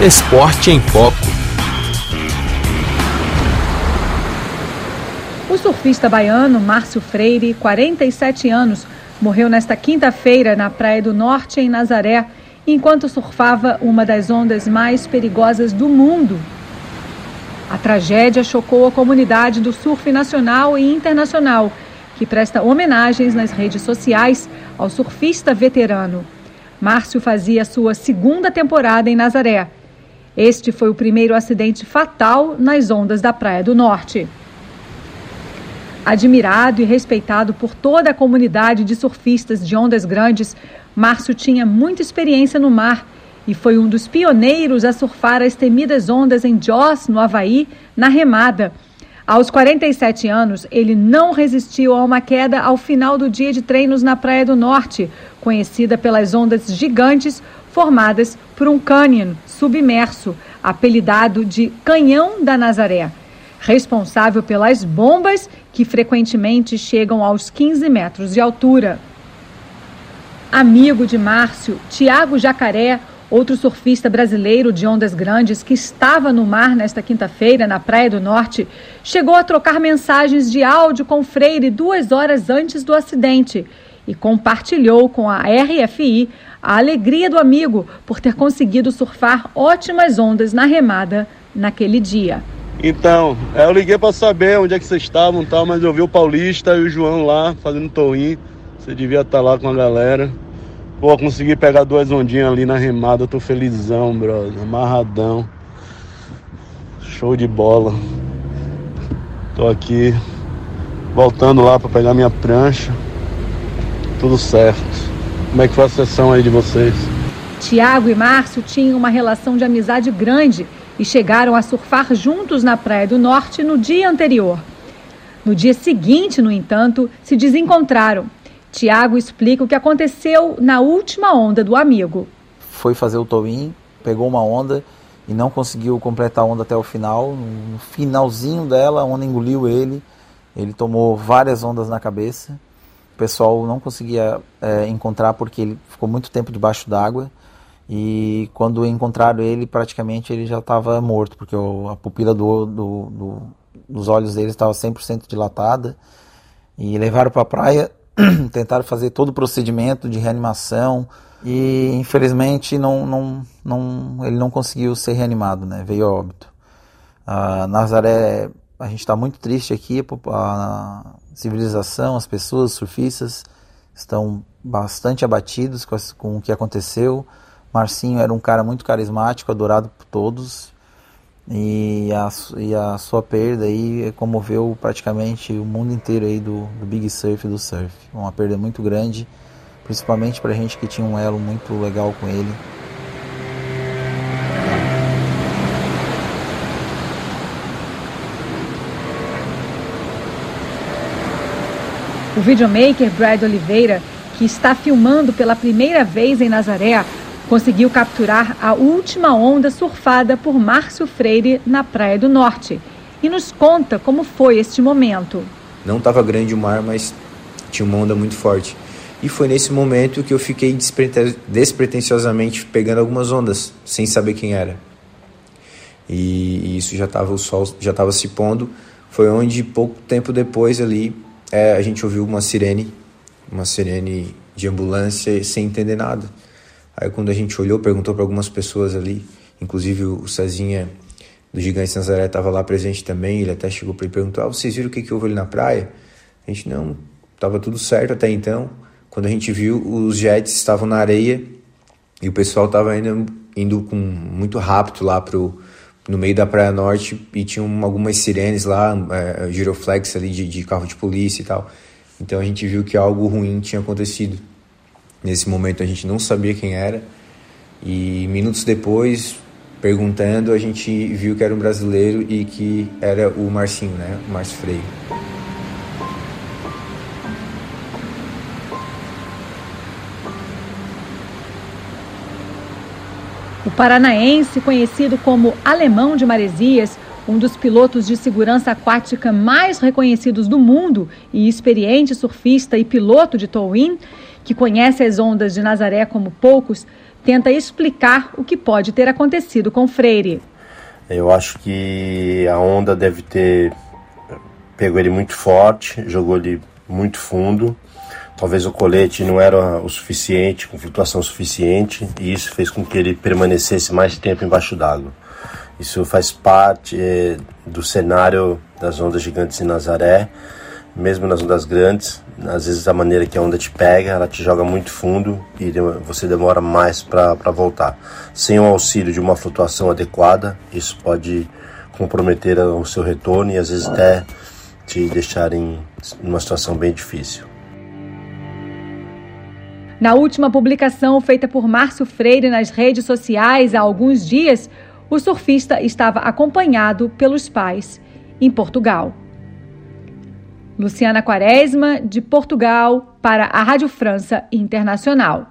Esporte em Foco. O surfista baiano Márcio Freire, 47 anos, morreu nesta quinta-feira na Praia do Norte, em Nazaré, enquanto surfava uma das ondas mais perigosas do mundo. A tragédia chocou a comunidade do surf nacional e internacional, que presta homenagens nas redes sociais ao surfista veterano. Márcio fazia sua segunda temporada em Nazaré. Este foi o primeiro acidente fatal nas ondas da Praia do Norte. Admirado e respeitado por toda a comunidade de surfistas de ondas grandes, Márcio tinha muita experiência no mar e foi um dos pioneiros a surfar as temidas ondas em Joss, no Havaí, na remada. Aos 47 anos, ele não resistiu a uma queda ao final do dia de treinos na Praia do Norte, conhecida pelas ondas gigantes formadas por um cânion submerso, apelidado de Canhão da Nazaré, responsável pelas bombas que frequentemente chegam aos 15 metros de altura. Amigo de Márcio, Tiago Jacaré, outro surfista brasileiro de ondas grandes que estava no mar nesta quinta-feira na Praia do Norte, chegou a trocar mensagens de áudio com Freire duas horas antes do acidente e compartilhou com a RFI a alegria do amigo por ter conseguido surfar ótimas ondas na remada naquele dia. Então, eu liguei para saber onde é que vocês estavam, tal, mas eu vi o Paulista e o João lá fazendo toim. Você devia estar lá com a galera. Pô, consegui pegar duas ondinhas ali na remada, tô felizão, brother. Amarradão. Show de bola. Tô aqui voltando lá para pegar minha prancha. Tudo certo. Como é que foi a sessão aí de vocês? Tiago e Márcio tinham uma relação de amizade grande e chegaram a surfar juntos na Praia do Norte no dia anterior. No dia seguinte, no entanto, se desencontraram. Tiago explica o que aconteceu na última onda do amigo. Foi fazer o towing, pegou uma onda e não conseguiu completar a onda até o final. No finalzinho dela, a onda engoliu ele. Ele tomou várias ondas na cabeça. O pessoal não conseguia é, encontrar porque ele ficou muito tempo debaixo d'água. E quando encontraram ele, praticamente ele já estava morto, porque o, a pupila do, do, do, dos olhos dele estava 100% dilatada. E levaram para a praia, tentaram fazer todo o procedimento de reanimação e infelizmente não, não, não, ele não conseguiu ser reanimado, né? veio a óbito. A Nazaré, a gente está muito triste aqui, a civilização, as pessoas, os surfistas estão bastante abatidos com, com o que aconteceu. Marcinho era um cara muito carismático, adorado por todos. E a, e a sua perda aí comoveu praticamente o mundo inteiro aí do, do Big Surf do surf. Uma perda muito grande, principalmente para gente que tinha um elo muito legal com ele. O videomaker Brad Oliveira, que está filmando pela primeira vez em Nazaré, conseguiu capturar a última onda surfada por Márcio Freire na Praia do Norte e nos conta como foi este momento. Não estava grande o mar, mas tinha uma onda muito forte. E foi nesse momento que eu fiquei despretensiosamente pegando algumas ondas, sem saber quem era. E, isso já estava o sol já estava se pondo. Foi onde pouco tempo depois ali é, a gente ouviu uma sirene, uma sirene de ambulância sem entender nada. Aí quando a gente olhou, perguntou para algumas pessoas ali, inclusive o Cezinha do Gigante Nazaré estava lá presente também, ele até chegou para ele perguntar: ah, vocês viram o que, que houve ali na praia? A gente não, estava tudo certo até então. Quando a gente viu, os jets estavam na areia e o pessoal estava indo, indo com muito rápido lá pro, no meio da Praia Norte e tinham algumas sirenes lá, é, giroflex ali de, de carro de polícia e tal. Então a gente viu que algo ruim tinha acontecido. Nesse momento a gente não sabia quem era e minutos depois, perguntando, a gente viu que era um brasileiro e que era o Marcinho, né? O Márcio Freire. O paranaense, conhecido como Alemão de Maresias, um dos pilotos de segurança aquática mais reconhecidos do mundo e experiente surfista e piloto de towing, que conhece as ondas de Nazaré como poucos, tenta explicar o que pode ter acontecido com Freire. Eu acho que a onda deve ter pego ele muito forte, jogou ele muito fundo. Talvez o colete não era o suficiente, com flutuação suficiente, e isso fez com que ele permanecesse mais tempo embaixo d'água. Isso faz parte é, do cenário das ondas gigantes em Nazaré, mesmo nas ondas grandes. Às vezes a maneira que a onda te pega, ela te joga muito fundo e você demora mais para voltar. Sem o auxílio de uma flutuação adequada, isso pode comprometer o seu retorno e às vezes até te deixar em uma situação bem difícil. Na última publicação feita por Márcio Freire nas redes sociais há alguns dias, o surfista estava acompanhado pelos pais em Portugal. Luciana Quaresma, de Portugal, para a Rádio França Internacional.